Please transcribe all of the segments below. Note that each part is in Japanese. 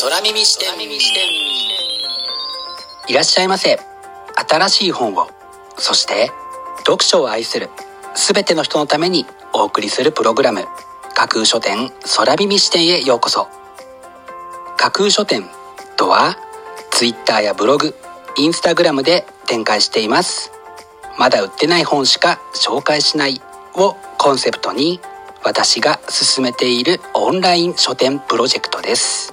空耳視点。いらっしゃいませ。新しい本を。そして読書を愛する全ての人のためにお送りするプログラム。架空書店空耳視点へようこそ。架空書店とは Twitter やブログインスタグラムで展開しています。まだ売ってない本しか紹介しないをコンセプトに私が進めているオンライン書店プロジェクトです。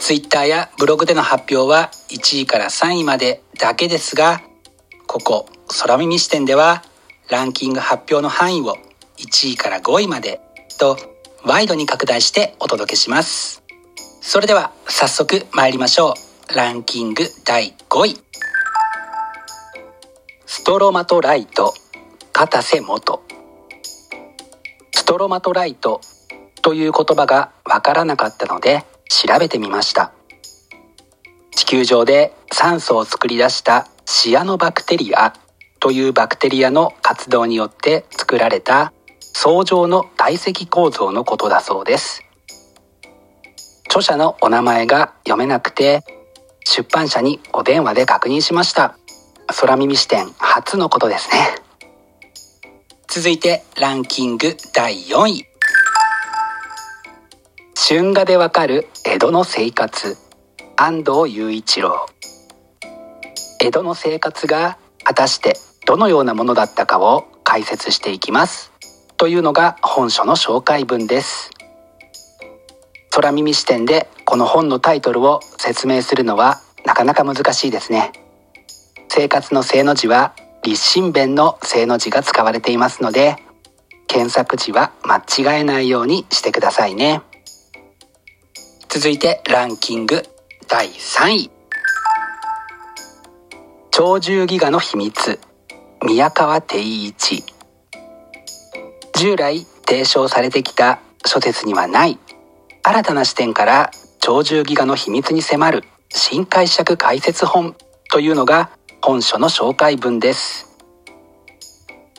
Twitter やブログでの発表は1位から3位までだけですがここ空耳視点ではランキング発表の範囲を1位から5位までとワイドに拡大してお届けします。それでは早速参りましょう。ランキング第5位。ストロマトライト片瀬元。ストロマトライトという言葉がわからなかったので調べてみました。地球上で酸素を作り出したシアノバクテリアというバクテリアの活動によって作られた層状の堆積構造のことだそうです。著者のお名前が読めなくて出版社にお電話で確認しました。空耳視点初のことですね。続いてランキング第4位。春画でわかる江戸の生活。安藤雄一郎。江戸の生活が果たしてどのようなものだったかを解説していきます。というのが本書の紹介文です。空耳視点でこの本のタイトルを説明するのはなかなか難しいですね。生活の正の字は立身弁の正の字が使われていますので検索時は間違えないようにしてくださいね。続いてランキング第3位。鳥獣戯画の秘密。宮川定一。従来提唱されてきた諸説にはない。新たな視点から鳥獣戯画の秘密に迫る。新解釈解説本。というのが本書の紹介文です。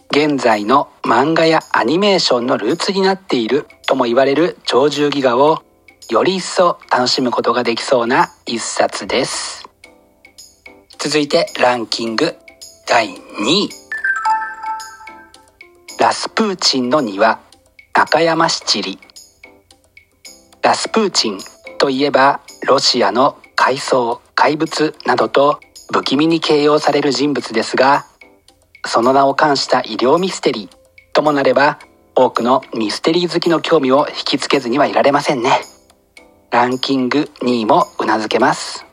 現在の漫画やアニメーションのルーツになっている。とも言われる鳥獣戯画をより一層楽しむことができそうな一冊です。続いてランキング第2位。ラスプーチンの庭。中山七里。ラスプーチンといえばロシアの海藻怪物などと不気味に形容される人物ですがその名を冠した医療ミステリー。ともなれば多くのミステリー好きの興味を引きつけずにはいられませんね。ランキング2位もうなずけます。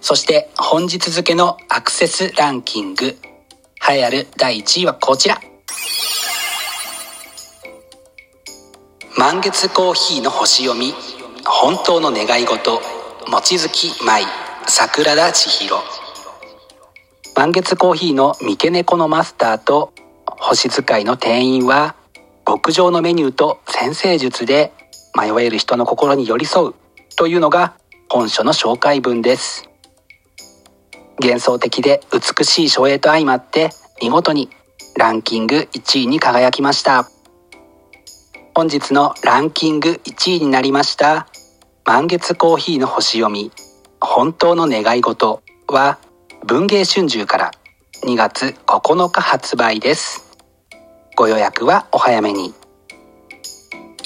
そして本日付のアクセスランキング栄えある第1位はこちら。満月コーヒーの星読み本当の願い事望月舞桜田千尋。満月コーヒーの三毛猫のマスターと星使いの店員は極上のメニューと先生術で迷える人の心に寄り添うというのが本書の紹介文です。幻想的で美しい書影と相まって見事にランキング1位に輝きました。本日のランキング1位になりました満月コーヒーの星読み本当の願い事は文芸春秋から2月9日発売です。ご予約はお早めに。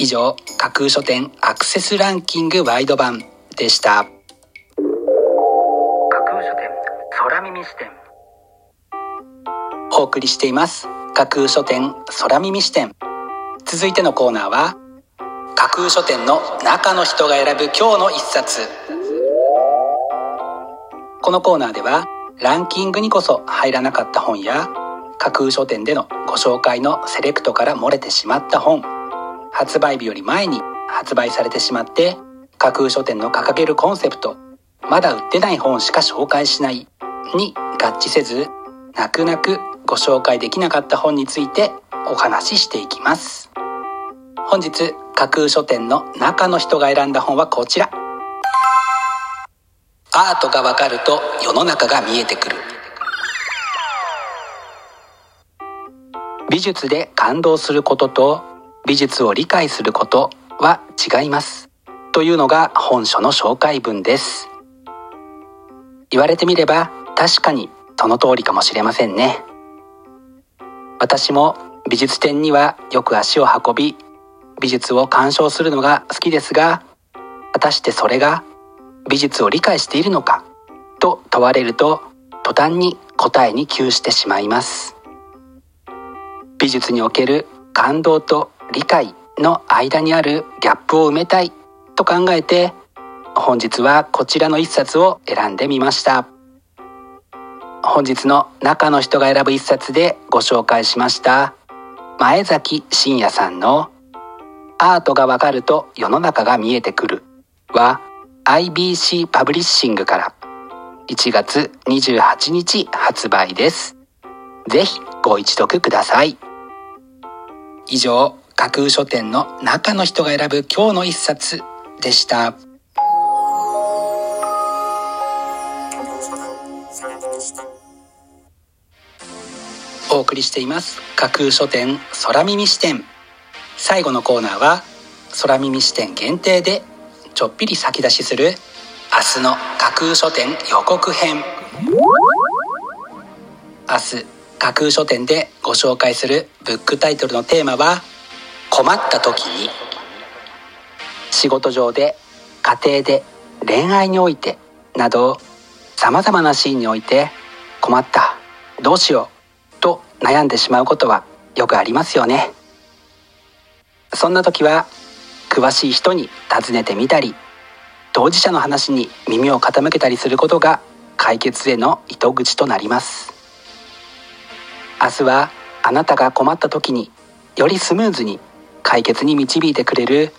以上架空書店アクセスランキングワイド版でした。架空書店空耳視点。お送りしています。架空書店空耳視点。続いてのコーナーは架空書店の中の人が選ぶ今日の一冊。このコーナーではランキングにこそ入らなかった本や架空書店でのご紹介のセレクトから漏れてしまった本発売日より前に発売されてしまって架空書店の掲げるコンセプトまだ売ってない本しか紹介しないに合致せず泣く泣くご紹介できなかった本についてお話ししていきます。本日架空書店の中の人が選んだ本はこちら。アートがわかると世の中が見えてくる。美術で感動することと美術を理解することは違います。というのが本書の紹介文です。言われてみれば確かにその通りかもしれませんね。私も美術展にはよく足を運び美術を鑑賞するのが好きですが果たしてそれが美術を理解しているのかと問われると途端に答えに窮してしまいます。美術における感動と理解の間にあるギャップを埋めたいと考えて本日はこちらの一冊を選んでみました本日の中の人が選ぶ一冊でご紹介しました前崎真也さんのアートがわかると世の中が見えてくるは IBC パブリッシングから1月28日発売です。ぜひご一読ください。以上、架空書店の中の人が選ぶ今日の一冊でした。お送りしています。架空書店空耳視点。最後のコーナーは空耳視点限定でちょっぴり先出しする明日の架空書店予告編。明日架空書店でご紹介するブックタイトルのテーマは困った時に仕事上で家庭で恋愛においてなど様々なシーンにおいて困ったどうしようと悩んでしまうことはよくありますよね。そんな時は詳しい人に尋ねてみたり当事者の話に耳を傾けたりすることが解決への糸口となります。明日はあなたが困った時によりスムーズに解決に導いてくれる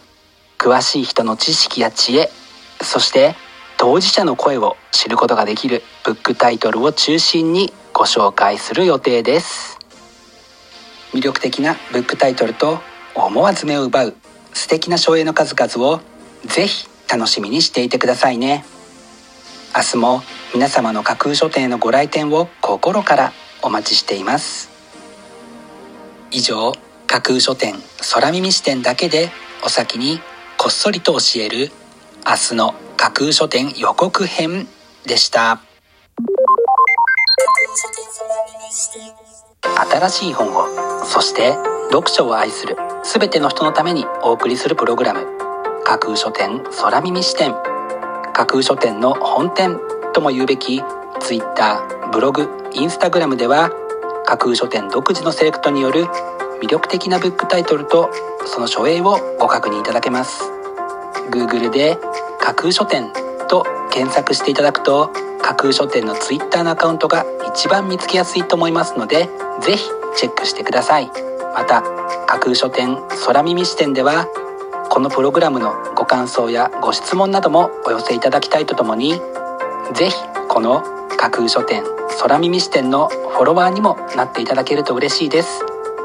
詳しい人の知識や知恵そして当事者の声を知ることができるブックタイトルを中心にご紹介する予定です。魅力的なブックタイトルと思わず目を奪う素敵な書影の数々をぜひ楽しみにしていてくださいね。明日も皆様の架空書店のご来店を心からお待ちしています。以上架空書店空耳視点だけでお先にこっそりと教える明日の架空書店予告編でした。新しい本をそして読書を愛する全ての人のためにお送りするプログラム。架空書店空耳視点。架空書店の本店とも言うべき Twitter ブログインスタグラムでは架空書店独自のセレクトによる魅力的なブックタイトルとその書影をご確認いただけます。Google で架空書店と検索していただくと架空書店の Twitter のアカウントが一番見つけやすいと思いますのでぜひチェックしてください。また架空書店空耳視点ではこのプログラムのご感想やご質問などもお寄せいただきたいとともに是非この架空書店空耳視点のフォロワーにもなっていただけると嬉しいです。